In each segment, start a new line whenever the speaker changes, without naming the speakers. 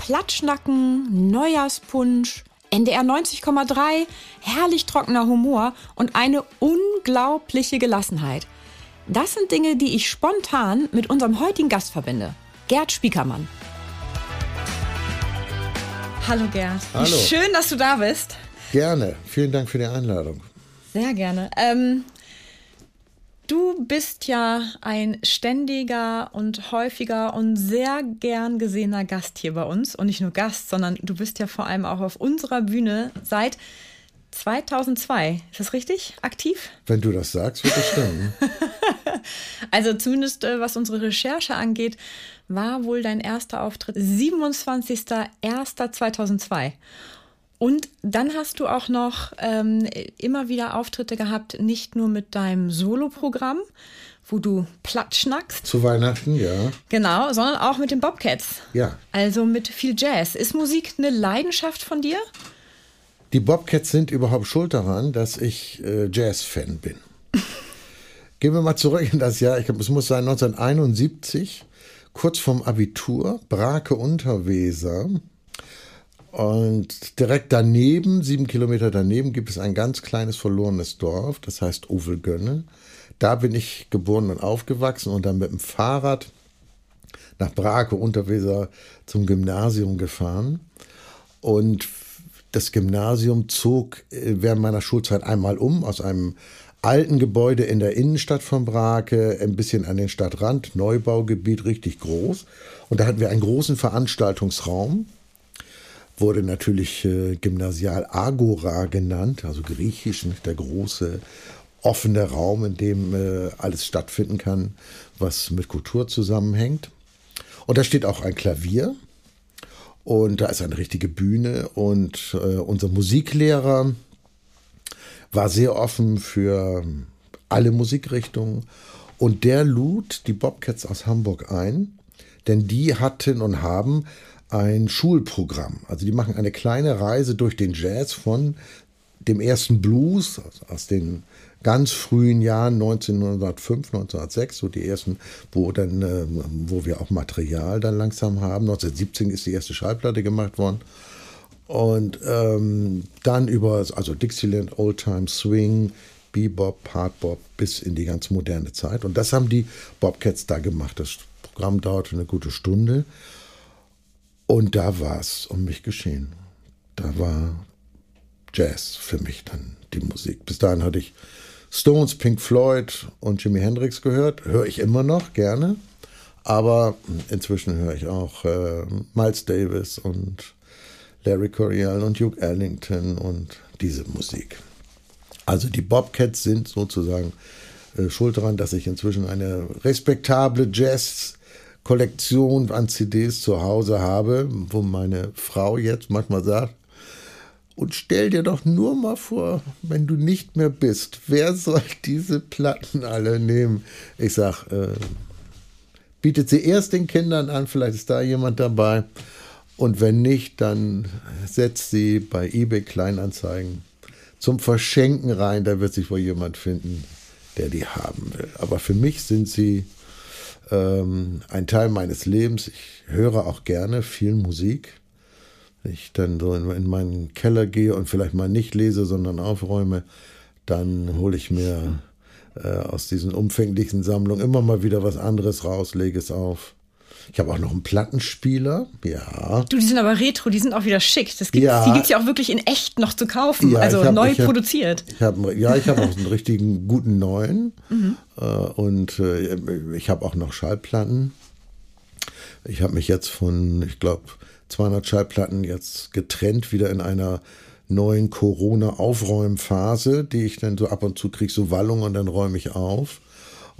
Platschnacken, Neujahrspunsch, NDR 90,3, herrlich trockener Humor und eine unglaubliche Gelassenheit. Das sind Dinge, die ich spontan mit unserem heutigen Gast verbinde. Gerd Spiekermann. Hallo Gerd.
Hallo.
Schön, dass du da bist.
Gerne. Vielen Dank für die Einladung.
Sehr gerne. Ähm, du bist ja ein ständiger und häufiger und sehr gern gesehener Gast hier bei uns. Und nicht nur Gast, sondern du bist ja vor allem auch auf unserer Bühne seit 2002. Ist das richtig? Aktiv?
Wenn du das sagst, wird das stimmen.
also zumindest äh, was unsere Recherche angeht, war wohl dein erster Auftritt 27.01.2002. Und dann hast du auch noch ähm, immer wieder Auftritte gehabt, nicht nur mit deinem Soloprogramm, wo du platt schnackst.
Zu Weihnachten, ja.
Genau, sondern auch mit den Bobcats.
Ja.
Also mit viel Jazz. Ist Musik eine Leidenschaft von dir?
Die Bobcats sind überhaupt schuld daran, dass ich äh, Jazz-Fan bin. Gehen wir mal zurück in das Jahr, ich glaube, es muss sein 1971, kurz vorm Abitur, Brake Unterweser. Und direkt daneben, sieben Kilometer daneben, gibt es ein ganz kleines verlorenes Dorf, das heißt Uvelgönne. Da bin ich geboren und aufgewachsen und dann mit dem Fahrrad nach Brake Unterweser zum Gymnasium gefahren. Und das Gymnasium zog äh, während meiner Schulzeit einmal um aus einem alten Gebäude in der Innenstadt von Brake, ein bisschen an den Stadtrand, Neubaugebiet, richtig groß. Und da hatten wir einen großen Veranstaltungsraum wurde natürlich äh, Gymnasial Agora genannt, also griechisch, nicht? der große offene Raum, in dem äh, alles stattfinden kann, was mit Kultur zusammenhängt. Und da steht auch ein Klavier und da ist eine richtige Bühne und äh, unser Musiklehrer war sehr offen für alle Musikrichtungen und der lud die Bobcats aus Hamburg ein, denn die hatten und haben ein Schulprogramm. Also die machen eine kleine Reise durch den Jazz von dem ersten Blues aus den ganz frühen Jahren 1905, 1906, so die ersten, wo dann, äh, wo wir auch Material dann langsam haben. 1917 ist die erste Schallplatte gemacht worden. Und ähm, dann über, also Dixieland, Old Time Swing, Bebop, Hardbop bis in die ganz moderne Zeit. Und das haben die Bobcats da gemacht. Das Programm dauerte eine gute Stunde. Und da war es um mich geschehen. Da war Jazz für mich dann die Musik. Bis dahin hatte ich Stones, Pink Floyd und Jimi Hendrix gehört. Höre ich immer noch gerne. Aber inzwischen höre ich auch äh, Miles Davis und Larry Coryell und Duke Ellington und diese Musik. Also die Bobcats sind sozusagen äh, schuld daran, dass ich inzwischen eine respektable Jazz- Kollektion an CDs zu Hause habe, wo meine Frau jetzt manchmal sagt, und stell dir doch nur mal vor, wenn du nicht mehr bist, wer soll diese Platten alle nehmen? Ich sag, äh, bietet sie erst den Kindern an, vielleicht ist da jemand dabei. Und wenn nicht, dann setzt sie bei eBay Kleinanzeigen zum Verschenken rein. Da wird sich wohl jemand finden, der die haben will. Aber für mich sind sie ähm, ein Teil meines Lebens. Ich höre auch gerne viel Musik. Wenn ich dann so in, in meinen Keller gehe und vielleicht mal nicht lese, sondern aufräume, dann hole ich mir äh, aus diesen umfänglichen Sammlungen immer mal wieder was anderes raus, lege es auf. Ich habe auch noch einen Plattenspieler, ja.
Du, die sind aber retro, die sind auch wieder schick. Das gibt's, ja. Die gibt es ja auch wirklich in echt noch zu kaufen, ja, also hab, neu ich produziert.
ich hab, ja, ich habe auch einen richtigen guten neuen. Mhm. Äh, und äh, ich habe auch noch Schallplatten. Ich habe mich jetzt von, ich glaube, 200 Schallplatten jetzt getrennt, wieder in einer neuen Corona-Aufräumphase, die ich dann so ab und zu kriege, so Wallung und dann räume ich auf.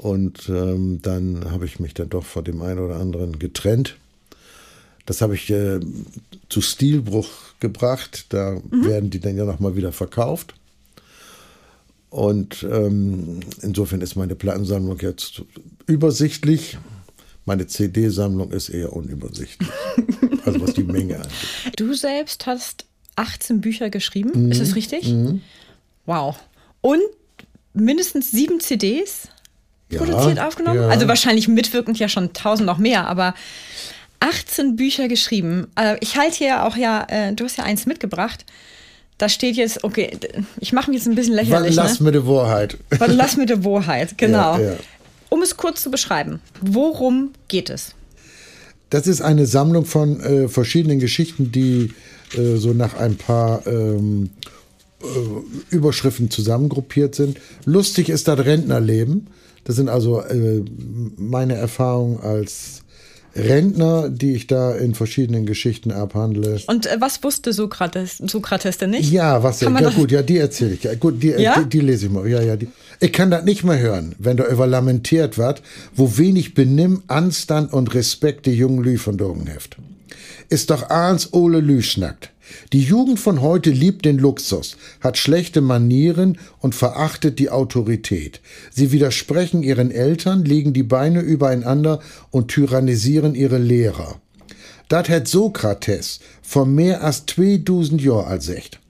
Und ähm, dann habe ich mich dann doch von dem einen oder anderen getrennt. Das habe ich äh, zu Stilbruch gebracht. Da mhm. werden die dann ja nochmal wieder verkauft. Und ähm, insofern ist meine Plattensammlung jetzt übersichtlich. Meine CD-Sammlung ist eher unübersichtlich. also was die Menge angeht.
Du selbst hast 18 Bücher geschrieben, mhm. ist das richtig? Mhm. Wow. Und mindestens sieben CDs produziert, ja, aufgenommen? Ja. Also wahrscheinlich mitwirkend ja schon tausend noch mehr, aber 18 Bücher geschrieben. Äh, ich halte hier auch ja, äh, du hast ja eins mitgebracht. Da steht jetzt, okay, ich mache mich jetzt ein bisschen lächerlich.
Was lass
ne?
mit der Wahrheit.
Was lass mit der Wahrheit, genau. Ja, um es kurz zu beschreiben, worum geht es?
Das ist eine Sammlung von äh, verschiedenen Geschichten, die äh, so nach ein paar ähm, äh, Überschriften zusammengruppiert sind. Lustig ist das Rentnerleben. Das sind also äh, meine Erfahrungen als Rentner, die ich da in verschiedenen Geschichten abhandle.
Und äh, was wusste Sokrates, Sokrates denn nicht?
Ja, was ja, gut, ja, die erzähle ich. Ja, gut, die, ja? die, die, lese ich mal. Ja, ja, die. Ich kann das nicht mehr hören, wenn da über lamentiert wird, wo wenig Benimm, Anstand und Respekt die jungen Lü von Dogen heft. Ist doch ahns Ole Lü schnackt. Die Jugend von heute liebt den Luxus, hat schlechte Manieren und verachtet die Autorität. Sie widersprechen ihren Eltern, legen die Beine übereinander und tyrannisieren ihre Lehrer. Dat hat Sokrates vor mehr als 2000 Jahr als echt.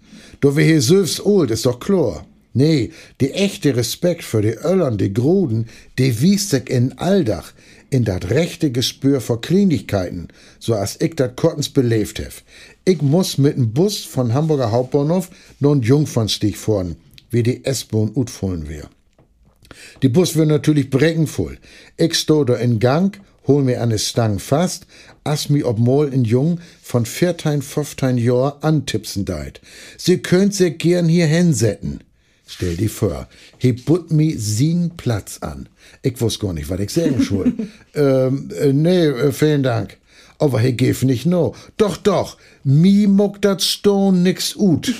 Doch wer hier söfs old ist doch klar. Nee, die echte Respekt für die Öllern, die Gruden, die wies sich in Alldach, in dat rechte Gespür vor Kleinigkeiten, so als ich dat Kottens belebt hef. Ich muss mit dem Bus von Hamburger Hauptbahnhof nun Jungfernstieg fahren, wie die S-Bahn utfallen wär. Die Bus wird natürlich breckenvoll. Ich sto da in Gang, hol mir eine Stang fast, as mi ob mol in Jung von 14, 15 Jahr antipsen deit. Sie könnt se gern hier hinsetten. Stell dir vor, he put mi sin Platz an. Ich wusste gar nicht, was ich sagen soll. ähm, äh, nee, äh, vielen Dank aber he gef nicht no. Doch, doch, mi muck dat Stone nix ut.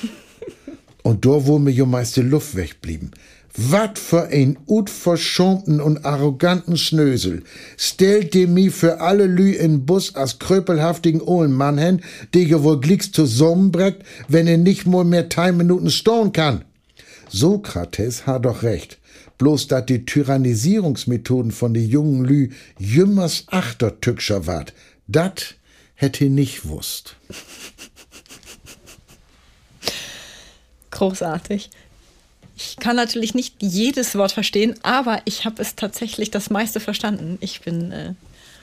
und da wo mir jo meist die Luft wegblieben. Wat für ein utverschämten und arroganten Schnösel. Stellt dir mi für alle Lü in Bus als kröpelhaftigen Ohlenmann hin, die ihr wohl glicks zusammenbreckt, wenn er nicht mal mehr drei Minuten stehen kann. Sokrates hat doch recht. Bloß dat die Tyrannisierungsmethoden von die jungen Lü jümmers achtertückscher wart. Dat hätte nicht wusst.
Großartig. Ich kann natürlich nicht jedes Wort verstehen, aber ich habe es tatsächlich das meiste verstanden. Ich bin. Äh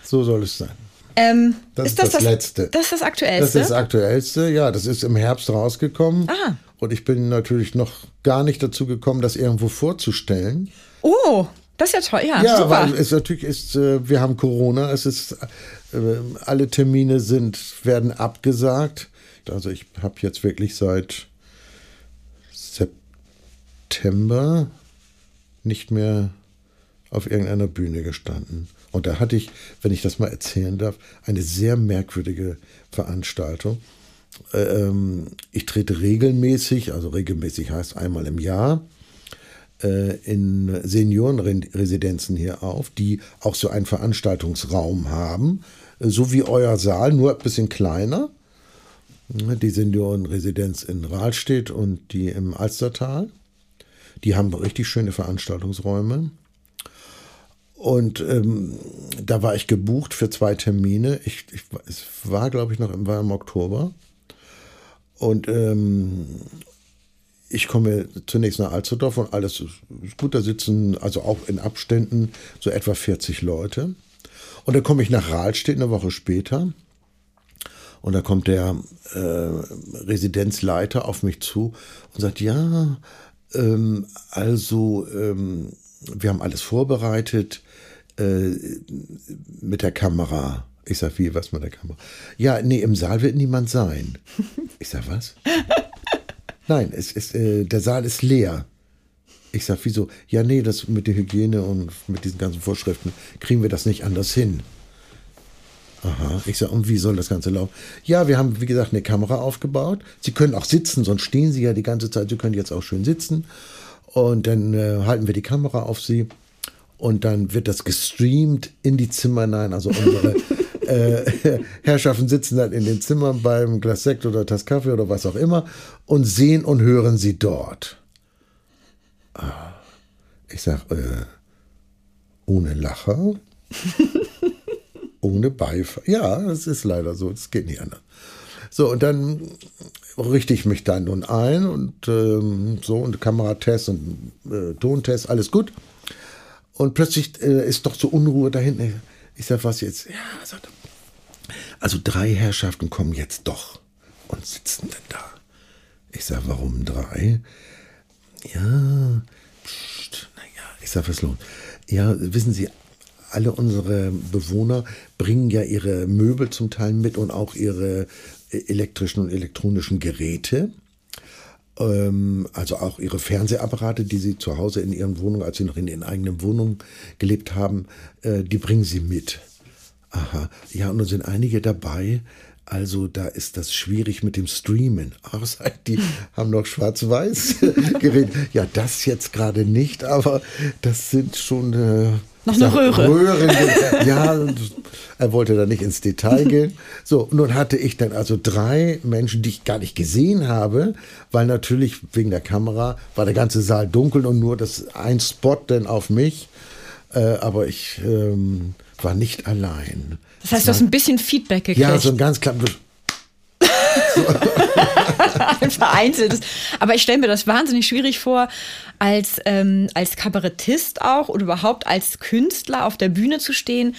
so soll es sein.
Ähm,
das ist das, das, Letzte.
Das ist das Aktuellste.
Das ist das Aktuellste, ja. Das ist im Herbst rausgekommen.
Ah.
Und ich bin natürlich noch gar nicht dazu gekommen, das irgendwo vorzustellen.
Oh, das ist ja toll, ja.
Ja,
super.
weil es natürlich ist, äh, wir haben Corona, es ist, äh, alle Termine sind, werden abgesagt. Also ich habe jetzt wirklich seit September nicht mehr auf irgendeiner Bühne gestanden. Und da hatte ich, wenn ich das mal erzählen darf, eine sehr merkwürdige Veranstaltung. Äh, ähm, ich trete regelmäßig, also regelmäßig heißt einmal im Jahr, in Seniorenresidenzen hier auf, die auch so einen Veranstaltungsraum haben, äh, so wie euer Saal, nur ein bisschen kleiner. Die Seniorenresidenz in Rahlstedt und die im Alstertal. Die haben richtig schöne Veranstaltungsräume. Und ähm, da war ich gebucht für zwei Termine. Ich, ich es war, glaube ich, noch im, war im Oktober. Und ähm, ich komme zunächst nach Alsterdorf und alles ist gut. Da sitzen also auch in Abständen so etwa 40 Leute. Und dann komme ich nach Rahlstedt eine Woche später. Und da kommt der äh, Residenzleiter auf mich zu und sagt, ja, ähm, also ähm, wir haben alles vorbereitet äh, mit der Kamera. Ich sag, wie, was mit der Kamera? Ja, nee, im Saal wird niemand sein. Ich sag, was? Nein, es ist, äh, der Saal ist leer. Ich sag, wieso? Ja, nee, das mit der Hygiene und mit diesen ganzen Vorschriften kriegen wir das nicht anders hin. Aha, ich sag, und wie soll das Ganze laufen? Ja, wir haben, wie gesagt, eine Kamera aufgebaut. Sie können auch sitzen, sonst stehen Sie ja die ganze Zeit. Sie können jetzt auch schön sitzen. Und dann äh, halten wir die Kamera auf Sie. Und dann wird das gestreamt in die Zimmer hinein. Also unsere äh, Herrschaften sitzen dann in den Zimmern beim Glas Sekt oder Tass Kaffee oder was auch immer und sehen und hören sie dort. Ah, ich sag, äh, ohne Lacher, ohne Beifall. Ja, das ist leider so, das geht nicht anders. So, und dann richte ich mich da nun ein und ähm, so und Kameratest und äh, Tontest, alles gut. Und plötzlich äh, ist doch so Unruhe da hinten. Ich sage, was jetzt? Ja, sagt Also drei Herrschaften kommen jetzt doch und sitzen dann da. Ich sage, warum drei? Ja, pst, naja, ich sage, was los? Ja, wissen Sie, alle unsere Bewohner bringen ja ihre Möbel zum Teil mit und auch ihre äh, elektrischen und elektronischen Geräte. Ähm, also auch ihre Fernsehapparate, die sie zu Hause in ihren Wohnungen, als sie noch in ihren eigenen Wohnungen gelebt haben, äh, die bringen sie mit. Aha, ja, und nun sind einige dabei, also da ist das schwierig mit dem Streamen. Ach, die haben noch schwarz-weiß geredet. Ja, das jetzt gerade nicht, aber das sind schon äh,
noch eine Röhre.
Röhren. ja, er wollte da nicht ins Detail gehen. So, nun hatte ich dann also drei Menschen, die ich gar nicht gesehen habe, weil natürlich wegen der Kamera war der ganze Saal dunkel und nur das ein Spot denn auf mich. Äh, aber ich ähm, war nicht allein.
Das heißt, du hast ein bisschen Feedback gekriegt.
Ja, so ein ganz klar.
ein vereinzeltes. Aber ich stelle mir das wahnsinnig schwierig vor, als, ähm, als Kabarettist auch oder überhaupt als Künstler auf der Bühne zu stehen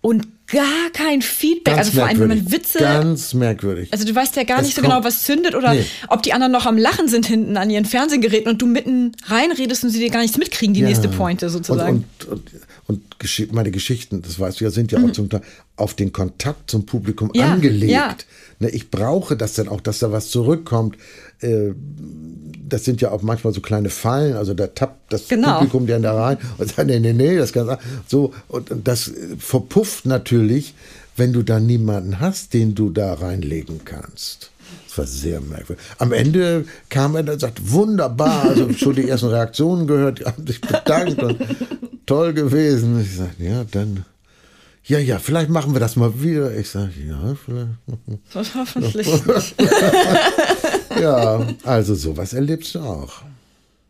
und gar kein Feedback.
Ganz
also vor allem, wenn man Witze.
Ganz merkwürdig.
Also du weißt ja gar
Es
nicht so genau, was zündet oder
Nee.
ob die anderen noch am Lachen sind hinten an ihren Fernsehgeräten und du mitten reinredest und sie dir gar nichts mitkriegen, die
Ja.
nächste Pointe sozusagen.
Und, und, und, und meine Geschichten, das weißt du ja, sind ja auch zum Teil auf den Kontakt zum Publikum
Mhm. Ja,
angelegt.
ja.
Ne, ich brauche das dann auch, dass da was zurückkommt. Äh, das sind ja auch manchmal so kleine Fallen, also da tappt das
Genau.
Publikum dann da rein und sagt, nee, nee, nee, das kann so und, und das äh, verpufft natürlich, wenn du da niemanden hast, den du da reinlegen kannst. Das war sehr merkwürdig. Am Ende kam er dann und sagt, wunderbar, also schon die ersten Reaktionen gehört, die haben sich bedankt und toll gewesen. Ich sage, ja, dann, ja, ja, vielleicht machen wir das mal wieder. Ich sage, ja, vielleicht.
Hoffentlich.
Ja, also sowas erlebst du auch.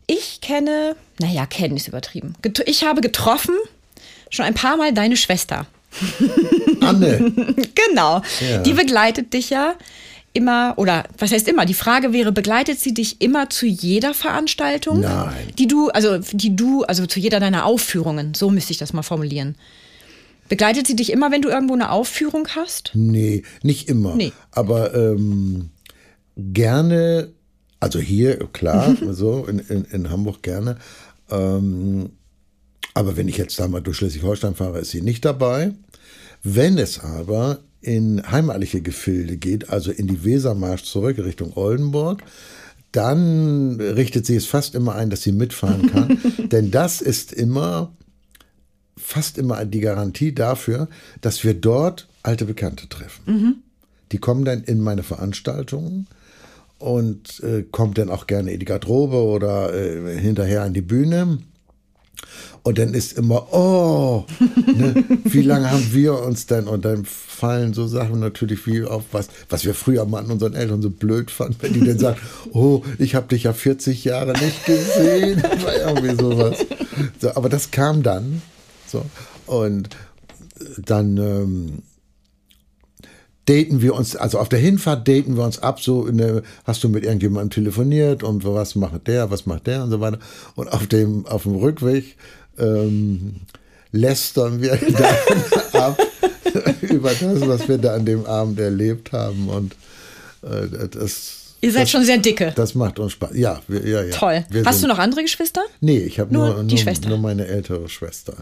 Ich kenne, naja, kennen ist übertrieben. Ich habe getroffen schon ein paar Mal deine Schwester.
Anne,
Genau.
Ja.
Die begleitet dich ja immer, oder was heißt immer? Die Frage wäre, begleitet sie dich immer zu jeder Veranstaltung?
Nein.
Die du, also die du, also zu jeder deiner Aufführungen, so müsste ich das mal formulieren. Begleitet sie dich immer, wenn du irgendwo eine Aufführung hast?
nee, nicht immer.
Nee.
Aber ähm, gerne, also hier, klar, so in, in, in Hamburg gerne. Ähm, aber wenn ich jetzt da mal durch Schleswig-Holstein fahre, ist sie nicht dabei. Wenn es aber in heimatliche Gefilde geht, also in die Wesermarsch zurück Richtung Oldenburg, dann richtet sie es fast immer ein, dass sie mitfahren kann. Denn das ist immer, fast immer die Garantie dafür, dass wir dort alte Bekannte treffen. Die kommen dann in meine Veranstaltungen und äh, kommt dann auch gerne in die Garderobe oder äh, hinterher an die Bühne. Und dann ist immer, oh, ne, wie lange haben wir uns denn? Und dann fallen so Sachen natürlich wie auf was, was wir früher mal an unseren Eltern so blöd fanden, wenn die dann sagen, oh, ich habe dich ja 40 Jahre nicht gesehen. Irgendwie sowas. So, aber das kam dann. So. Und dann ähm, daten wir uns, also auf der Hinfahrt daten wir uns ab, so in der, hast du mit irgendjemandem telefoniert und was macht der, was macht der und so weiter. Und auf dem, auf dem Rückweg ähm, lästern wir dann ab über das, was wir da an dem Abend erlebt haben. Und äh, das,
Ihr seid
das,
schon sehr dicke.
das macht uns Spaß. Ja, wir, ja, ja.
Toll.
Wir
Hast du
sind-
noch andere Geschwister?
Nee, ich habe
Nur
nur,
die
nur,
Schwester.
nur meine ältere Schwester.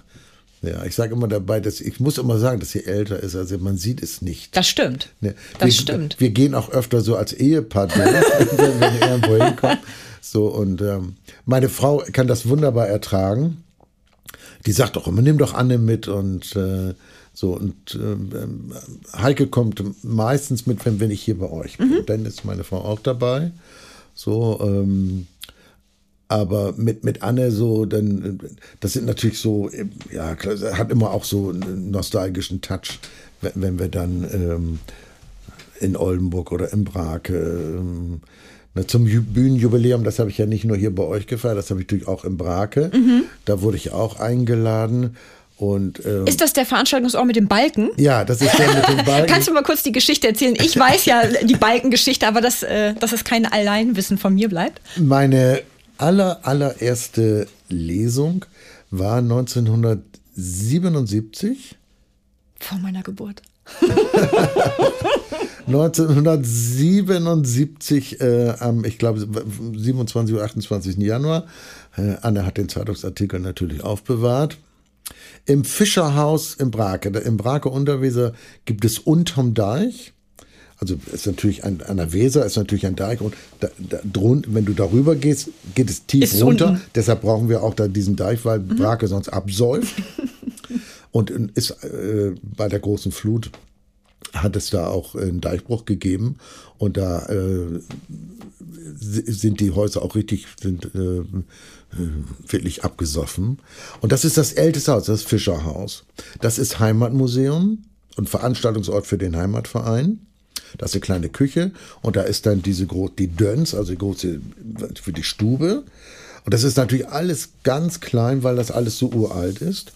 Ja, ich sage immer dabei, dass ich muss immer sagen, dass sie älter ist. Also man sieht es nicht.
Das stimmt.
Ne,
Das
wir,
stimmt.
Wir gehen auch öfter so als Ehepaar durch, wenn wir irgendwo hinkommen. So, und ähm, meine Frau kann das wunderbar ertragen. Die sagt auch immer, nimm doch Anne mit und äh, so. Und ähm, Heike kommt meistens mit, wenn, wenn ich hier bei euch bin.
Mhm.
Dann ist meine Frau auch dabei. So, ähm, aber mit, mit Anne so, dann, das sind natürlich so, ja, hat immer auch so einen nostalgischen Touch, wenn, wenn wir dann ähm, in Oldenburg oder in Brake ähm, na, zum Ju- Bühnenjubiläum, das habe ich ja nicht nur hier bei euch gefeiert, das habe ich natürlich auch in Brake. Da wurde ich auch eingeladen. Und ähm,
Ist das der Veranstaltungsort mit dem Balken?
ja, das ist der mit den Balken.
Kannst du mal kurz die Geschichte erzählen? Ich weiß ja die Balkengeschichte, aber dass, äh, dass es kein Alleinwissen von mir bleibt.
Meine aller, allererste Lesung war 1977.
Vor meiner Geburt.
1977 äh, am, ich glaube, 27 oder 28. Januar. Äh, Anne hat den Zeitungsartikel natürlich aufbewahrt. Im Fischerhaus in Brake, im Brake Unterweser gibt es unterm Deich. Also ist natürlich ein, an der Weser ist natürlich ein Deich und da, da, drun, wenn du darüber gehst, geht es tief
Ist
runter.
unten.
Deshalb brauchen wir auch da diesen Deich, weil Brake sonst absäuft. und äh, ist äh, bei der großen Flut hat es da auch einen Deichbruch gegeben. Und da äh, si- sind die Häuser auch richtig sind äh, äh, wirklich abgesoffen. Und das ist das älteste Haus das Fischerhaus. Das ist Heimatmuseum und Veranstaltungsort für den Heimatverein. Das ist eine kleine Küche und da ist dann diese gro die Döns also die große für die Stube. Und das ist natürlich alles ganz klein weil das alles so uralt ist.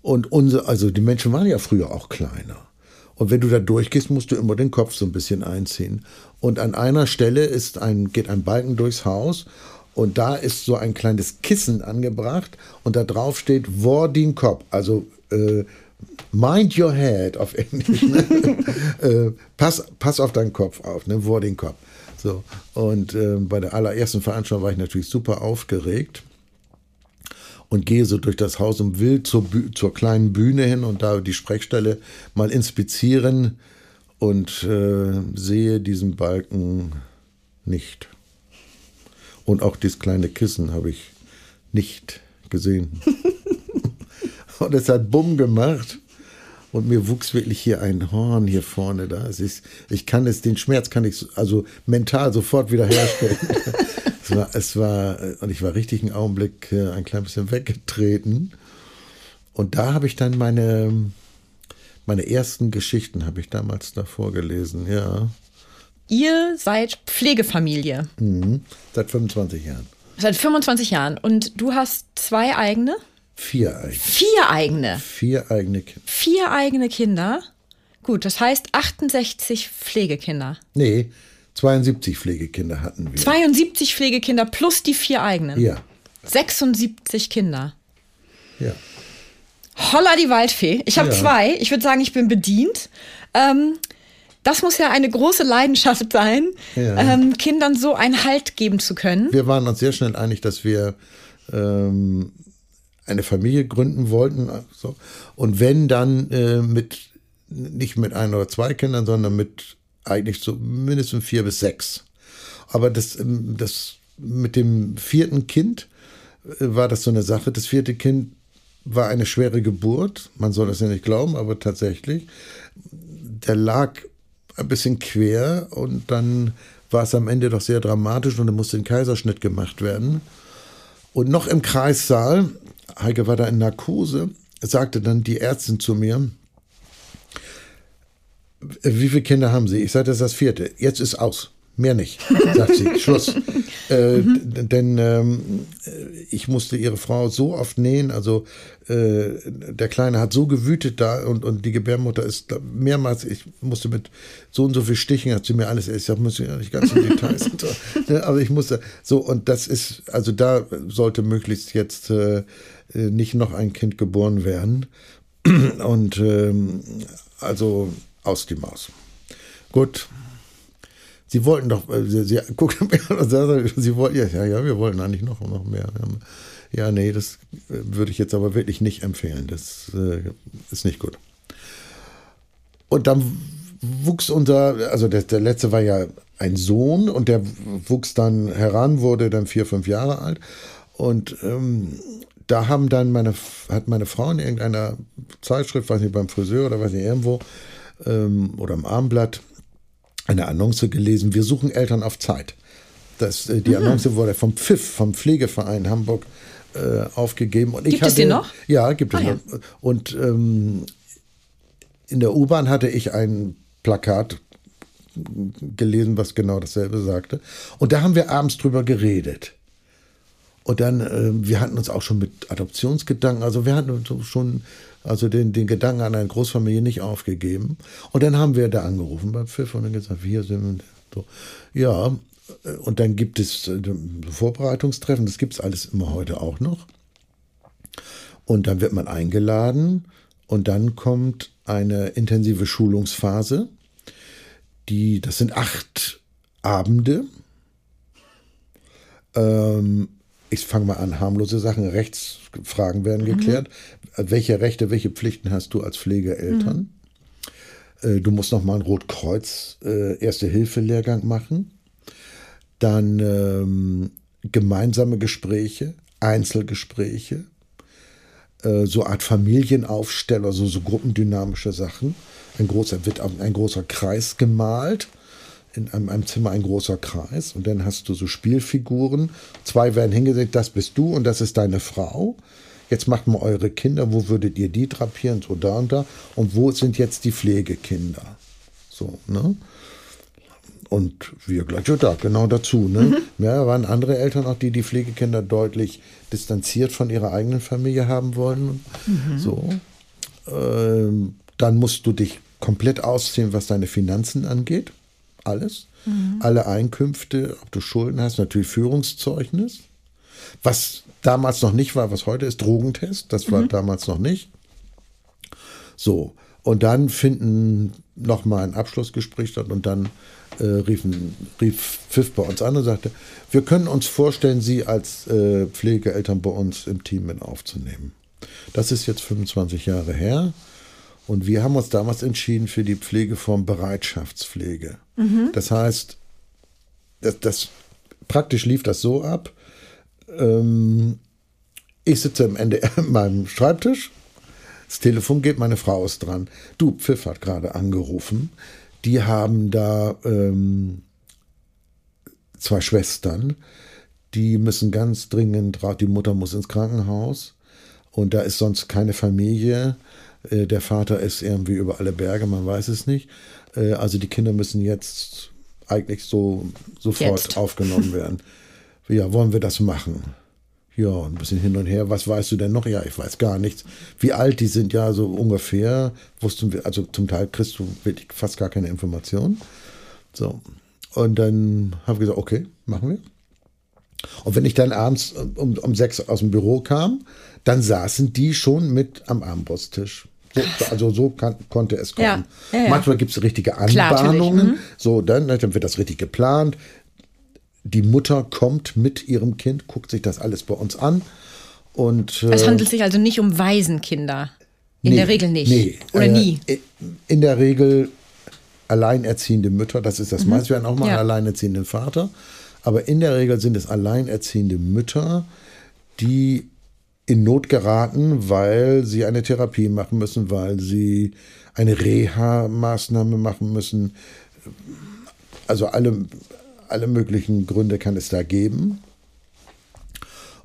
Und unsere, also die Menschen waren ja früher auch kleiner. Und wenn du da durchgehst, musst du immer den Kopf so ein bisschen einziehen. Und an einer Stelle ist ein, geht ein Balken durchs Haus und da ist so ein kleines Kissen angebracht und da drauf steht Wordin Kopf, also äh, Mind your head auf Englisch. Ne? äh, pass, pass auf deinen Kopf auf, ne? Wordin Kopf. So. Und äh, bei der allerersten Veranstaltung war ich natürlich super aufgeregt und gehe so durch das Haus und will zur, zur kleinen Bühne hin und da die Sprechstelle mal inspizieren und äh, sehe diesen Balken nicht. Und auch dieses kleine Kissen habe ich nicht gesehen. und es hat Bumm gemacht. Und mir wuchs wirklich hier ein Horn hier vorne da. Es ist, ich kann es, den Schmerz kann ich so- also mental sofort wieder herstellen. es war, es war, äh, und ich war richtig einen Augenblick äh, ein klein bisschen weggetreten. Und da habe ich dann meine, meine ersten Geschichten habe ich damals da vorgelesen, ja.
Ihr seid Pflegefamilie
Mhm. Seit 25 Jahren.
seit 25 Jahren und du hast zwei eigene,
Vier eigene.
vier eigene,
Vier eigene Kinder.
vier eigene Kinder. Gut, das heißt 68 Pflegekinder.
Nee, 72 Pflegekinder hatten wir.
72 Pflegekinder plus die vier eigenen.
Ja,
76 Kinder.
ja.
Holla die Waldfee. Ich habe
Ja.
zwei. Ich würde sagen, ich bin bedient. Ähm, das muss ja eine große Leidenschaft sein,
Ja.
ähm, Kindern so einen Halt geben zu können.
Wir waren uns sehr schnell einig, dass wir ähm, eine Familie gründen wollten. So. Und wenn dann äh, mit, nicht mit ein oder zwei Kindern, sondern mit eigentlich so mindestens vier bis sechs. Aber das, ähm, das mit dem vierten Kind äh, war das so eine Sache. Das vierte Kind war eine schwere Geburt. Man soll das ja nicht glauben, aber tatsächlich. Der lag ein bisschen quer und dann war es am Ende doch sehr dramatisch und dann musste ein Kaiserschnitt gemacht werden. Und noch im Kreissaal, Heike war da in Narkose, sagte dann die Ärztin zu mir, wie viele Kinder haben Sie? Ich sagte, das ist das vierte. Jetzt ist aus. Mehr nicht, sagt sie. Schluss. Äh, d- Denn ähm, ich musste ihre Frau so oft nähen. Also äh, der Kleine hat so gewütet da und, und die Gebärmutter ist da mehrmals, ich musste mit so und so viel Stichen, hat sie mir alles, ich sag, muss ja nicht ganz in Details. so, ne, aber ich musste, so und das ist, also da sollte möglichst jetzt äh, äh, nicht noch ein Kind geboren werden. Und ähm, also aus die Maus. Gut. Sie wollten doch, äh, sie, sie guckte mir an und sagte, sie wollten, ja, ja, ja, wir wollten eigentlich noch, noch mehr. Ja, nee, das äh, würde ich jetzt aber wirklich nicht empfehlen. Das äh, ist nicht gut. Und dann wuchs unser, also der, der letzte war ja ein Sohn und der wuchs dann heran, wurde dann vier, fünf Jahre alt. Und ähm, da haben dann meine, hat meine Frau in irgendeiner Zeitschrift, weiß nicht, beim Friseur oder weiß nicht, irgendwo, ähm, oder im Armblatt, eine Annonce gelesen, wir suchen Eltern auf Zeit. Das, äh, die Annonce wurde vom Pfiff, vom Pflegeverein Hamburg äh, aufgegeben. Und ich
Gibt es
hatte,
den noch?
Ja, gibt es
Ah, ja.
noch. Und ähm, in der U-Bahn hatte ich ein Plakat gelesen, was genau dasselbe sagte. Und da haben wir abends drüber geredet. Und dann, äh, wir hatten uns auch schon mit Adoptionsgedanken, also wir hatten schon also den, den Gedanken an eine Großfamilie nicht aufgegeben. Und dann haben wir da angerufen beim Pfiff und dann gesagt, wir sind so. Ja, und dann gibt es äh, Vorbereitungstreffen, das gibt es alles immer heute auch noch. Und dann wird man eingeladen und dann kommt eine intensive Schulungsphase. Die, das sind acht Abende. Ähm, ich fange mal an, harmlose Sachen, Rechtsfragen werden mhm. geklärt. Welche Rechte, welche Pflichten hast du als Pflegeeltern? Mhm. Äh, du musst noch mal einen Rotkreuz äh, Erste-Hilfe-Lehrgang machen. Dann ähm, gemeinsame Gespräche, Einzelgespräche, äh, so Art Familienaufsteller, so, so gruppendynamische Sachen. Ein großer, wird ein großer Kreis gemalt in einem, einem, Zimmer ein großer Kreis und dann hast du so Spielfiguren. Zwei werden hingesetzt, das bist du und das ist deine Frau. Jetzt macht mal eure Kinder, wo würdet ihr die drapieren, so da und da. Und wo sind jetzt die Pflegekinder? So, ne? Und wir gleich, ja, da, genau dazu. Ne? Mhm. Ja, waren andere Eltern auch, die die Pflegekinder deutlich distanziert von ihrer eigenen Familie haben wollen. Mhm. So. Ähm, dann musst du dich komplett ausziehen, was deine Finanzen angeht. Alles. Mhm. Alle Einkünfte, ob du Schulden hast, natürlich Führungszeugnis. Was damals noch nicht war, was heute ist, Drogentest. Das war mhm. damals noch nicht. So. Und dann finden noch mal ein Abschlussgespräch statt und dann äh, riefen, rief Pfiff bei uns an und sagte, wir können uns vorstellen, Sie als äh, Pflegeeltern bei uns im Team mit aufzunehmen. Das ist jetzt 25 Jahre her. Und wir haben uns damals entschieden für die Pflegeform Bereitschaftspflege. Mhm. Das heißt, das, das, praktisch lief das so ab. Ähm, ich sitze am Ende an meinem Schreibtisch, das Telefon geht, meine Frau ist dran. Du, Pfiff hat gerade angerufen. Die haben da ähm, zwei Schwestern, die müssen ganz dringend, die Mutter muss ins Krankenhaus und da ist sonst keine Familie. Äh, der Vater ist irgendwie über alle Berge, man weiß es nicht. Äh, also die Kinder müssen jetzt eigentlich so sofort jetzt. aufgenommen werden. Ja, wollen wir das machen? Ja, ein bisschen hin und her. Was weißt du denn noch? Ja, ich weiß gar nichts. Wie alt die sind, ja, so ungefähr. Wussten wir, also zum Teil kriegst du wirklich fast gar keine Informationen. So. Und dann habe ich gesagt, okay, machen wir. Und wenn ich dann abends um, um sechs aus dem Büro kam, dann saßen die schon mit am Armbrusttisch. So, also so kann, konnte es kommen. Ja, ja, ja. Manchmal gibt es richtige Anbahnungen. Mhm. So, dann, dann wird das richtig geplant die Mutter kommt mit ihrem Kind, guckt sich das alles bei uns an. Und,
äh, es handelt sich also nicht um Waisenkinder. In nee, der Regel nicht. Nee, Oder äh, nie.
In der Regel alleinerziehende Mütter, das ist das mhm. meiste. Wir haben auch mal einen alleinerziehenden Vater. Aber in der Regel sind es alleinerziehende Mütter, die in Not geraten, weil sie eine Therapie machen müssen, weil sie eine Reha-Maßnahme machen müssen. Also alle alle möglichen Gründe kann es da geben.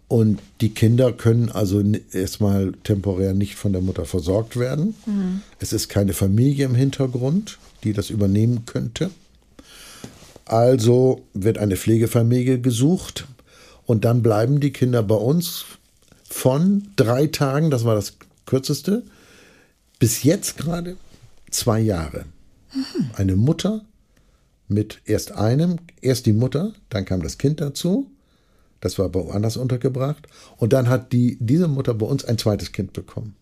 Und die Kinder können also erstmal temporär nicht von der Mutter versorgt werden. Mhm. Es ist keine Familie im Hintergrund, die das übernehmen könnte. Also wird eine Pflegefamilie gesucht und dann bleiben die Kinder bei uns von drei Tagen, das war das kürzeste, bis jetzt gerade zwei Jahre. Mhm. Eine Mutter mit erst einem, erst die Mutter, dann kam das Kind dazu, das war woanders untergebracht, und dann hat die, diese Mutter bei uns ein zweites Kind bekommen.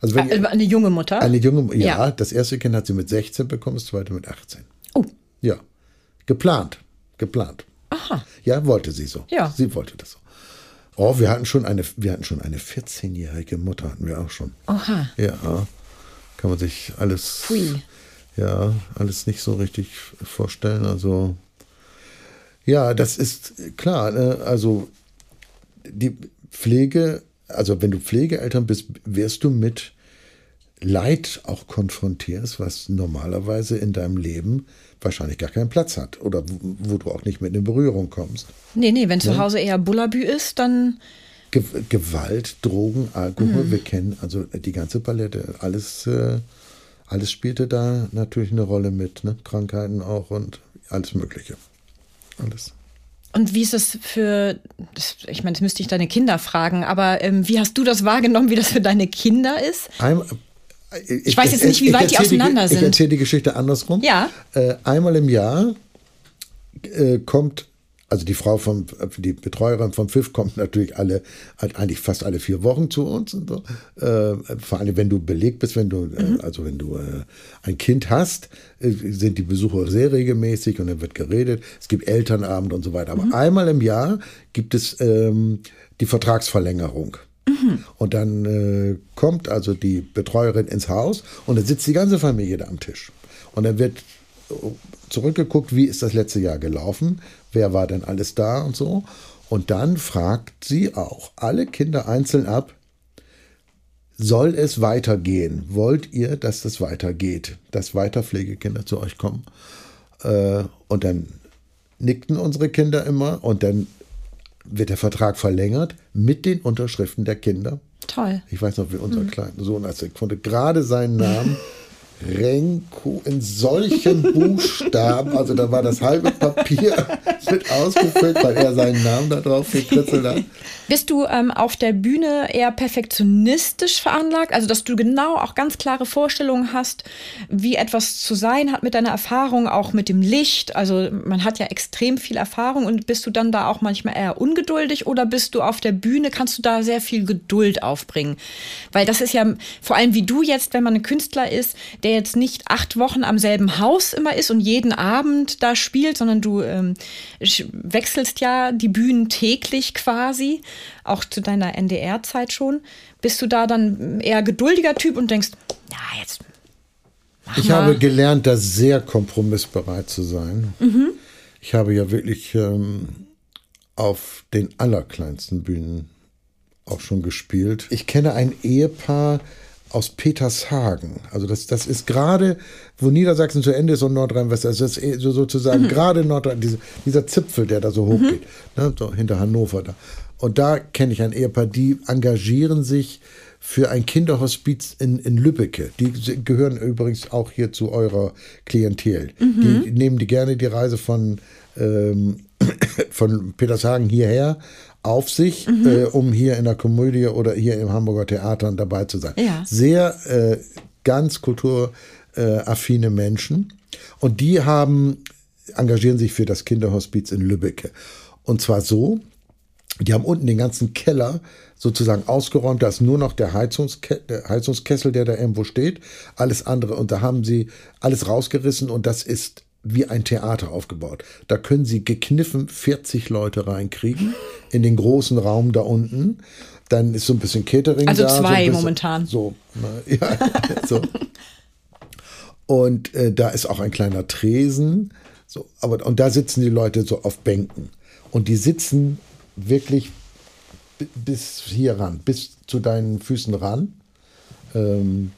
Also wenn, eine junge Mutter?
Eine junge, ja, ja, das erste Kind hat sie mit 16 bekommen, das zweite mit 18. Oh. Ja, geplant, geplant. Aha. Ja, wollte sie so. Ja. Sie wollte das so. Oh, wir hatten schon eine, wir hatten schon eine 14-jährige Mutter, hatten wir auch schon. Aha. Ja, kann man sich alles. Ja alles nicht so richtig vorstellen. Also ja, das ist klar. Ne? Also die Pflege, also wenn du Pflegeeltern bist, wirst du mit Leid auch konfrontiert, was normalerweise in deinem Leben wahrscheinlich gar keinen Platz hat oder wo du auch nicht mit in Berührung kommst.
Nee, nee, wenn zu Hause eher Bullabü ist, dann
Ge Gewalt, Drogen, Alkohol, mhm. wir kennen also die ganze Palette, alles, äh, alles spielte da natürlich eine Rolle mit, ne? Krankheiten auch und alles Mögliche. Alles.
Und wie ist es für, ich meine, das müsste ich deine Kinder fragen, aber ähm, wie hast du das wahrgenommen, wie das für deine Kinder ist?
Ein,
ich, ich, weiß jetzt nicht, wie weit die auseinander
die,
sind.
Ich erzähle die Geschichte andersrum.
Ja.
Äh, einmal im Jahr äh, kommt also die Frau vom, die Betreuerin vom FIF kommt natürlich alle, halt eigentlich fast alle vier Wochen zu uns und so. Äh, vor allem, wenn du belegt bist, wenn du, äh, mhm. äh, also wenn du äh, ein Kind hast, äh, sind die Besuche sehr regelmäßig und dann wird geredet. Es gibt Elternabend und so weiter. Aber mhm. einmal im Jahr gibt es ähm, die Vertragsverlängerung. Und dann äh, kommt also die Betreuerin ins Haus und dann sitzt die ganze Familie da am Tisch. Und dann wird zurückgeguckt, wie ist das letzte Jahr gelaufen, wer war denn alles da und so. Und dann fragt sie auch alle Kinder einzeln ab, soll es weitergehen? Wollt ihr, dass das weitergeht, dass weiter Pflegekinder zu euch kommen? Äh, und dann nickten unsere Kinder immer und dann wird der Vertrag verlängert mit den Unterschriften der Kinder.
Toll.
Ich weiß noch, wie unser mhm. kleiner Sohn, als er konnte gerade seinen Namen Renko in solchen Buchstaben, also da war das halbe Papier mit ausgefüllt, weil er seinen Namen da drauf gekritzelt hat.
Bist du ähm, auf der Bühne eher perfektionistisch veranlagt, also dass du genau auch ganz klare Vorstellungen hast, wie etwas zu sein hat mit deiner Erfahrung, auch mit dem Licht? Also man hat ja extrem viel Erfahrung und bist du dann da auch manchmal eher ungeduldig oder bist du auf der Bühne, kannst du da sehr viel Geduld aufbringen? Weil das ist ja vor allem wie du jetzt, wenn man ein Künstler ist, der der jetzt nicht acht Wochen am selben Haus immer ist und jeden Abend da spielt, sondern du ähm, wechselst ja die Bühnen täglich quasi, auch zu deiner NDR-Zeit schon. Bist du da dann eher geduldiger Typ und denkst, ja, jetzt.
Ich mal. habe gelernt, da sehr kompromissbereit zu sein. Mhm. Ich habe ja wirklich ähm, auf den allerkleinsten Bühnen auch schon gespielt. Ich kenne ein Ehepaar, aus Petershagen. Also das, das ist gerade, wo Niedersachsen zu Ende ist und Nordrhein-Westfalen, also das ist so sozusagen mhm. gerade Nordrhein, diese, dieser Zipfel, der da so hoch mhm. geht, ne, so hinter Hannover da. Und da kenne ich ein Ehepaar, die engagieren sich für ein Kinderhospiz in, in Lübbecke. Die gehören übrigens auch hier zu eurer Klientel. Mhm. Die nehmen die gerne die Reise von, ähm, von Petershagen hierher auf sich, mhm. äh, um hier in der Komödie oder hier im Hamburger Theater dabei zu sein.
Ja.
Sehr äh, ganz kulturaffine Menschen. Und die haben, engagieren sich für das Kinderhospiz in Lübbecke. Und zwar so, die haben unten den ganzen Keller sozusagen ausgeräumt. Da ist nur noch der, Heizungske der Heizungskessel, der da irgendwo steht. Alles andere. Und da haben sie alles rausgerissen und das ist wie ein Theater aufgebaut. Da können sie gekniffen 40 Leute reinkriegen in den großen Raum da unten. Dann ist so ein bisschen Catering
also
da.
Also zwei
so
momentan.
So, ja, so. Und äh, da ist auch ein kleiner Tresen. So, aber, und da sitzen die Leute so auf Bänken. Und die sitzen wirklich bis hier ran, bis zu deinen Füßen ran. Ähm,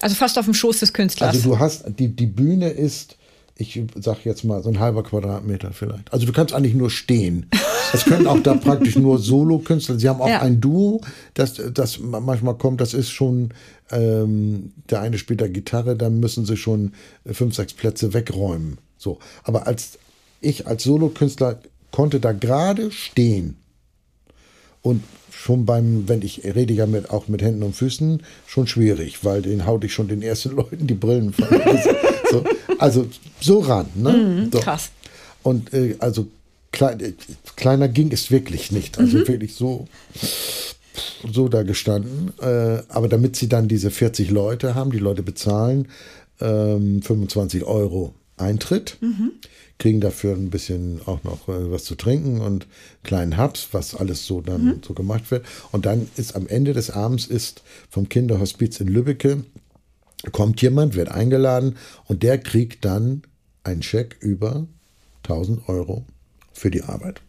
also fast auf dem Schoß des Künstlers.
Also du hast, die, die Bühne ist ich sag jetzt mal so ein halber Quadratmeter vielleicht. Also du kannst eigentlich nur stehen. Es können auch da praktisch nur Solo-Künstler. Sie haben auch ja. ein Duo, das, das manchmal kommt, das ist schon, ähm, der eine spielt da Gitarre, dann müssen sie schon fünf, sechs Plätze wegräumen. So. Aber als ich als Solo-Künstler konnte da gerade stehen und schon beim, wenn ich rede ja mit, auch mit Händen und Füßen, schon schwierig, weil den haute ich schon den ersten Leuten die Brillen. So, also so ran. Ne?
Mhm,
so.
Krass.
Und äh, also klein, äh, kleiner ging es wirklich nicht. Also mhm. wirklich so, so da gestanden. Äh, aber damit sie dann diese 40 Leute haben, die Leute bezahlen ähm, 25 Euro Eintritt. Mhm kriegen dafür ein bisschen auch noch äh, was zu trinken und kleinen Hubs, was alles so dann mhm. so gemacht wird. Und dann ist am Ende des Abends ist vom Kinderhospiz in Lübbecke kommt jemand, wird eingeladen und der kriegt dann einen Scheck über 1000 Euro für die Arbeit.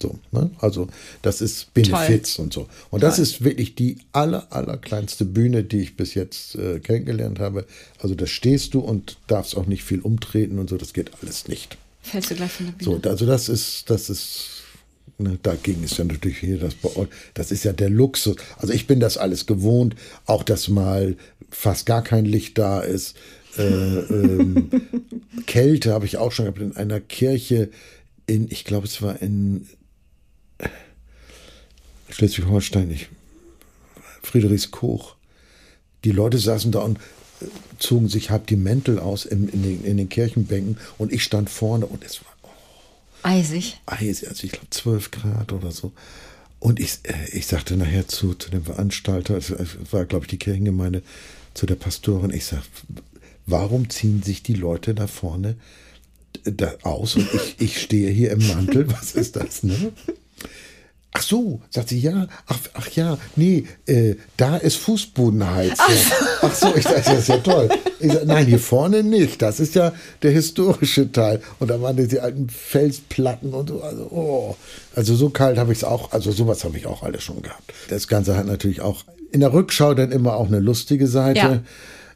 So, ne? Also das ist Benefits Toll. und so. Und das ist wirklich die aller, aller kleinste Bühne, die ich bis jetzt äh, kennengelernt habe. Also da stehst du und darfst auch nicht viel umtreten und so, das geht alles nicht.
Fällst du gleich von der Bühne.
So, also das ist, das ist Ne, dagegen ist ja natürlich hier das, das ist ja der Luxus. Also ich bin das alles gewohnt, auch dass mal fast gar kein Licht da ist. Äh, ähm, Kälte habe ich auch schon gehabt in einer Kirche in, ich glaube, es war in Schleswig-Holstein, Friedrichskoch. Die Leute saßen da und äh, zogen sich halb die Mäntel aus in, in, den, in den Kirchenbänken und ich stand vorne und es war
Eisig.
Eisig, also ich glaube 12 Grad oder so. Und ich, äh, ich sagte nachher zu, zu dem Veranstalter, es war, glaube ich, die Kirchengemeinde, zu der Pastorin, ich sage, warum ziehen sich die Leute da vorne da aus und ich, ich stehe hier im Mantel? Was ist das, ne? Ach so, sagt sie, ja, ach, ach ja, nee, äh, da ist Fußbodenheizung. Ach so, ach so ich dachte, das ist ja toll. Ich sag, nein, hier vorne nicht, das ist ja der historische Teil. Und da waren diese alten Felsplatten und so. Also, oh. also so kalt habe ich es auch, also sowas habe ich auch alles schon gehabt. Das Ganze hat natürlich auch in der Rückschau dann immer auch eine lustige Seite. Ja.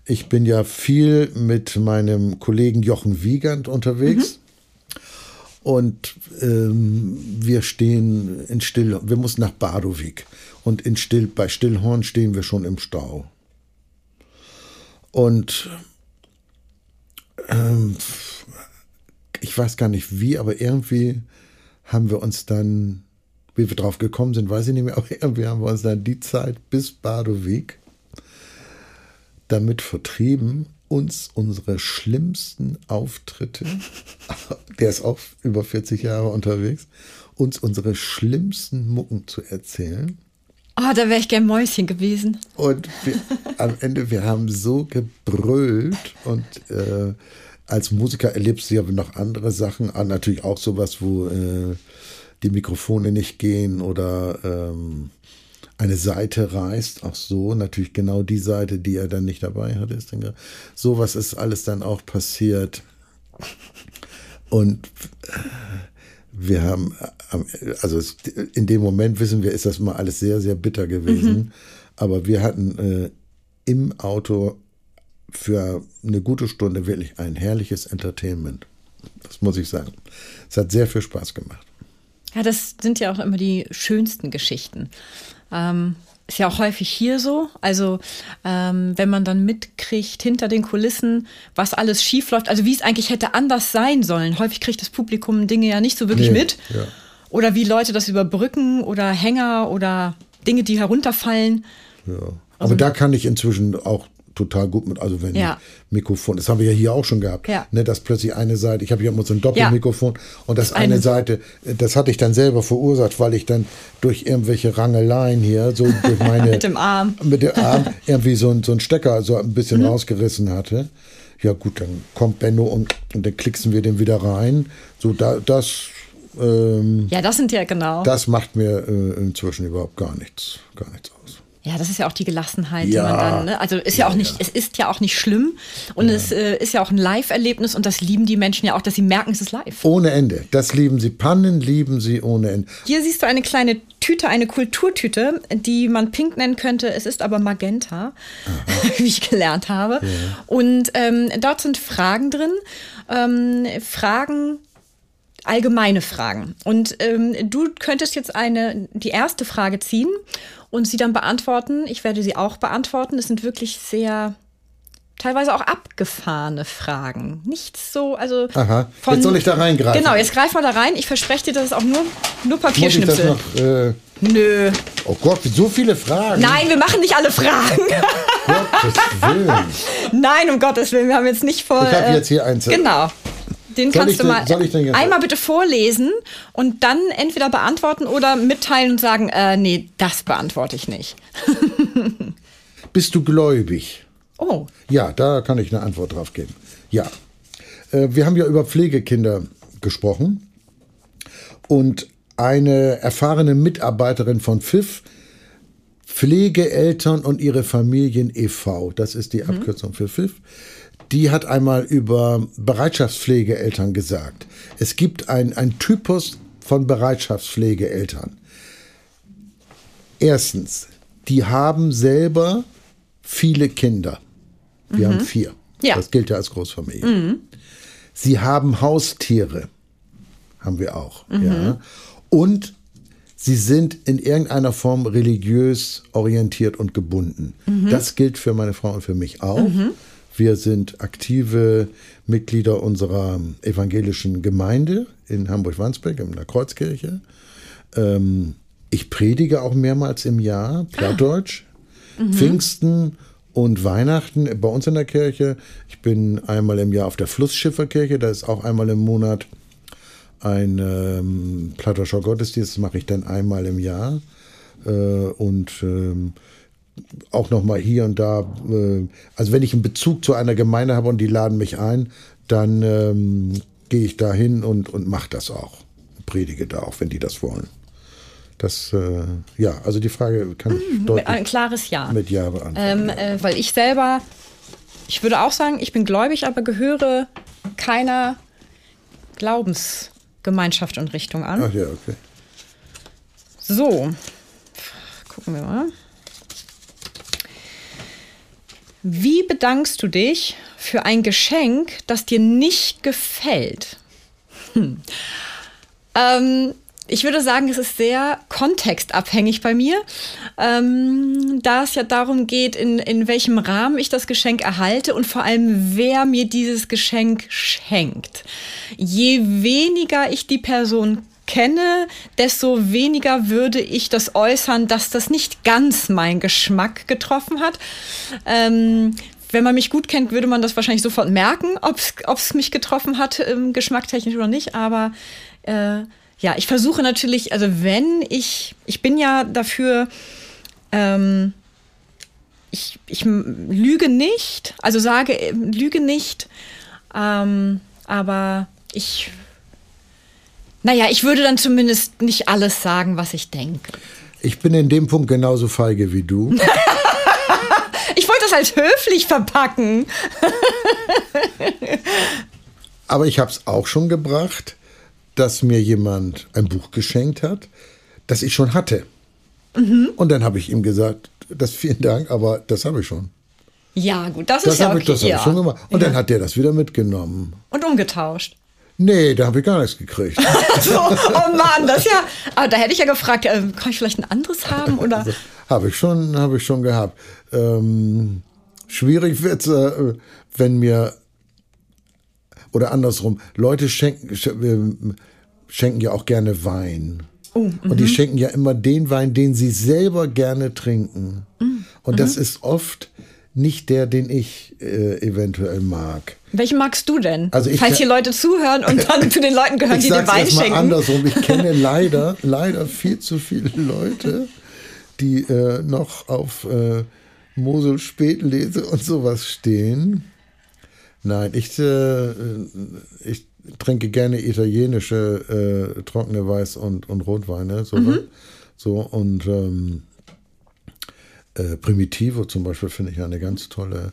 Ich bin ja viel mit meinem Kollegen Jochen Wiegand unterwegs. Mhm. Und ähm, wir stehen in Still, wir mussten nach Badowik. Und in Still, bei Stillhorn stehen wir schon im Stau. Und ähm, ich weiß gar nicht wie, aber irgendwie haben wir uns dann, wie wir drauf gekommen sind, weiß ich nicht mehr, aber irgendwie haben wir uns dann die Zeit bis Badowik damit vertrieben, uns unsere schlimmsten Auftritte, der ist auch über 40 Jahre unterwegs, uns unsere schlimmsten Mucken zu erzählen.
Oh, da wäre ich gern Mäuschen gewesen.
Und wir, am Ende, wir haben so gebrüllt und äh, als Musiker erlebst du ja noch andere Sachen, ah, natürlich auch sowas, wo äh, die Mikrofone nicht gehen oder ähm, eine Seite reißt, auch so, natürlich genau die Seite, die er dann nicht dabei hatte. Ist dann, sowas ist alles dann auch passiert. Und äh, wir haben, äh, also in dem Moment wissen wir, ist das mal alles sehr, sehr bitter gewesen. Mhm. Aber wir hatten äh, im Auto für eine gute Stunde wirklich ein herrliches Entertainment. Das muss ich sagen. Es hat sehr viel Spaß gemacht.
Ja, das sind ja auch immer die schönsten Geschichten. Ähm, ist ja auch häufig hier so. Also ähm, wenn man dann mitkriegt hinter den Kulissen, was alles schief läuft, also wie es eigentlich hätte anders sein sollen. Häufig kriegt das Publikum Dinge ja nicht so wirklich nee, mit. Ja. Oder wie Leute das überbrücken oder Hänger oder Dinge, die herunterfallen.
Ja. Aber also, da kann ich inzwischen auch total gut mit. Also wenn ja. Mikrofon, das haben wir ja hier auch schon gehabt, ja. ne, dass plötzlich eine Seite, ich habe hier immer so ein Doppelmikrofon ja. und das, eine, eine Seite, das hatte ich dann selber verursacht, weil ich dann durch irgendwelche Rangeleien hier, so durch meine
mit dem Arm,
mit dem Arm irgendwie so, ein, so ein Stecker so ein bisschen mhm. rausgerissen hatte. Ja gut, dann kommt Benno und, und dann klicksen wir den wieder rein. So da, das
ähm, ja, das sind ja genau.
Das macht mir äh, inzwischen überhaupt gar nichts, gar nichts aus.
Ja, das ist ja auch die Gelassenheit, ja. die man dann, ne? also ist ja, ja auch nicht, ja. es ist ja auch nicht schlimm und es äh, ist ja auch ein Live-Erlebnis und das lieben die Menschen ja auch, dass sie merken, es ist live.
Ohne Ende. Das lieben sie. Pannen lieben sie ohne Ende.
Hier siehst du eine kleine Tüte, eine Kulturtüte, die man pink nennen könnte. Es ist aber Magenta, wie ich gelernt habe. Und ähm, dort sind Fragen drin. Ähm, Fragen, allgemeine Fragen. Und ähm, du könntest jetzt eine, die erste Frage ziehen und sie dann beantworten. Ich werde sie auch beantworten. Es sind wirklich sehr teilweise auch abgefahrene Fragen. Nichts so, also.
Aha. Von, jetzt soll ich da reingreifen.
Genau, jetzt greif mal da rein. Ich verspreche dir, dass es auch nur, nur Papierschnipsel. Muss ich das noch, äh, Nö.
Oh Gott, so viele Fragen.
Nein, wir machen nicht alle Fragen. Gottes Willen. Nein, um Gottes Willen, wir haben jetzt nicht vor.
Ich habe jetzt hier eins.
Genau. Den soll kannst du mal einmal bitte vorlesen und dann entweder beantworten oder mitteilen und sagen, äh, nee, das beantworte ich nicht.
Bist du gläubig?
Oh.
Ja, da kann ich eine Antwort drauf geben. Ja. Äh, wir haben ja über Pflegekinder gesprochen und eine erfahrene Mitarbeiterin von FIF, Pflegeeltern und ihre Familien e.V., das ist die mhm. Abkürzung mhm. für FIF, die hat einmal über Bereitschaftspflegeeltern gesagt. Es gibt ein, Typus von Bereitschaftspflegeeltern. Erstens, die haben selber viele Kinder. Wir mhm. haben vier. Ja. Das gilt ja als Großfamilie. Mhm. Sie haben Haustiere. Haben wir auch. Mhm. Ja. Und sie sind in irgendeiner Form religiös orientiert und gebunden. Mhm. Das gilt für meine Frau und für mich auch. Wir sind aktive Mitglieder unserer evangelischen Gemeinde in Hamburg-Wandsbek, in der Kreuzkirche. Ähm, ich predige auch mehrmals im Jahr, Plattdeutsch, ah. mhm. Pfingsten und Weihnachten bei uns in der Kirche. Ich bin einmal im Jahr auf der Flussschifferkirche, da ist auch einmal im Monat ein ähm, plattdeutscher Gottesdienst, das mache ich dann einmal im Jahr. Äh, und ähm, auch noch mal hier und da, äh, also wenn ich einen Bezug zu einer Gemeinde habe und die laden mich ein, dann ähm, gehe ich da hin und, und mache das auch. Predige da auch, wenn die das wollen. Das, äh, ja, also die Frage kann ich mhm, deutlich
ein klares Ja.
Mit Ja beantworten.
Ähm, äh, weil ich selber, ich würde auch sagen, ich bin gläubig, aber gehöre keiner Glaubensgemeinschaft und Richtung an.
Ach ja, okay.
So, gucken wir mal. Wie bedankst du dich für ein Geschenk, das dir nicht gefällt? Hm. Ähm, ich würde sagen, es ist sehr kontextabhängig bei mir, ähm, da es ja darum geht, in, in welchem Rahmen ich das Geschenk erhalte und vor allem, wer mir dieses Geschenk schenkt. Je weniger ich die Person kenne, desto weniger würde ich das äußern, dass das nicht ganz mein Geschmack getroffen hat. Ähm, wenn man mich gut kennt, würde man das wahrscheinlich sofort merken, ob es mich getroffen hat, ähm, geschmacktechnisch oder nicht. Aber äh, ja, ich versuche natürlich, also wenn ich, ich bin ja dafür, ähm, ich, ich lüge nicht, also sage, äh, lüge nicht, ähm, aber ich naja, ich würde dann zumindest nicht alles sagen, was ich denke.
Ich bin in dem Punkt genauso feige wie du.
ich wollte das als höflich verpacken.
Aber ich habe es auch schon gebracht, dass mir jemand ein Buch geschenkt hat, das ich schon hatte. Mhm. Und dann habe ich ihm gesagt, das vielen Dank, aber das habe ich schon.
Ja, gut, das, das ist ja okay.
Ich, das
ja.
ich schon gemacht. Und ja. dann hat der das wieder mitgenommen.
Und umgetauscht.
Nee, da habe ich gar nichts gekriegt.
so, oh Mann, das ja. Aber da hätte ich ja gefragt, äh, kann ich vielleicht ein anderes haben? Oder? Also,
habe ich schon, habe ich schon gehabt. Ähm, schwierig wird es, äh, wenn mir oder andersrum, Leute schenken, schenken ja auch gerne Wein. Oh, und die mhm. schenken ja immer den Wein, den sie selber gerne trinken. Mm, und das mhm. ist oft nicht der, den ich äh, eventuell mag.
Welchen magst du denn? Also ich, Falls hier Leute zuhören und dann zu den Leuten gehören, die den Wein schenken. Mal
andersrum. Ich kenne leider, leider viel zu viele Leute, die äh, noch auf äh, Mosel Spätlese und sowas stehen. Nein, ich, äh, ich trinke gerne italienische äh, trockene Weiß- und, und Rotweine. So, mhm. so und ähm, äh, Primitivo zum Beispiel finde ich eine ganz tolle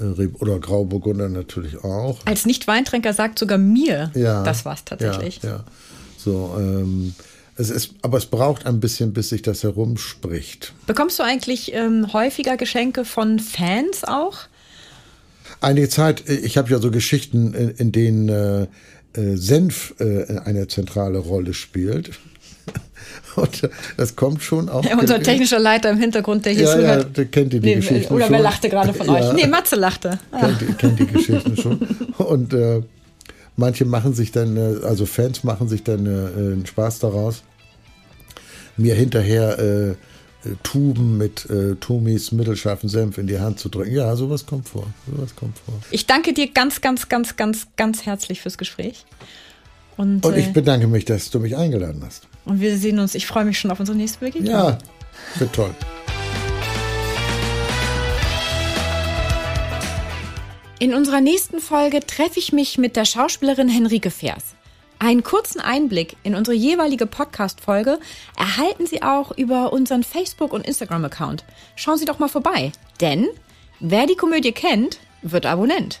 äh, oder Grauburgunder natürlich auch.
Als Nicht-Weintrinker sagt sogar mir, ja, das war's tatsächlich.
Ja, ja. So, ähm, es ist, aber es braucht ein bisschen, bis sich das herumspricht.
Bekommst du eigentlich ähm, häufiger Geschenke von Fans auch?
Einige Zeit, äh, ich habe ja so Geschichten, in, in denen äh, Senf äh, eine zentrale Rolle spielt. Und das kommt schon auch.
Ja, unser technischer Leiter im Hintergrund, der hier
ja, zuhört. Ja, der kennt die, die nee, Geschichten
Oder
schon.
wer lachte gerade von ja. euch? Nee, Matze lachte.
Kennt, die, kennt die Geschichten schon. Und äh, manche machen sich dann, äh, also Fans machen sich dann äh, einen Spaß daraus, mir hinterher äh, äh Tuben mit äh, Tumis mittelscharfen Senf in die Hand zu drücken. Ja, sowas kommt vor. Sowas kommt vor.
Ich danke dir ganz, ganz, ganz, ganz, ganz herzlich fürs Gespräch.
Und, Und ich bedanke mich, dass du mich eingeladen hast.
Und wir sehen uns. Ich freue mich schon auf unsere nächste Begegnung.
Ja, wird toll.
In unserer nächsten Folge treffe ich mich mit der Schauspielerin Henrike Vers. Einen kurzen Einblick in unsere jeweilige Podcast-Folge erhalten Sie auch über unseren Facebook- und Instagram-Account. Schauen Sie doch mal vorbei, denn wer die Komödie kennt, wird Abonnent.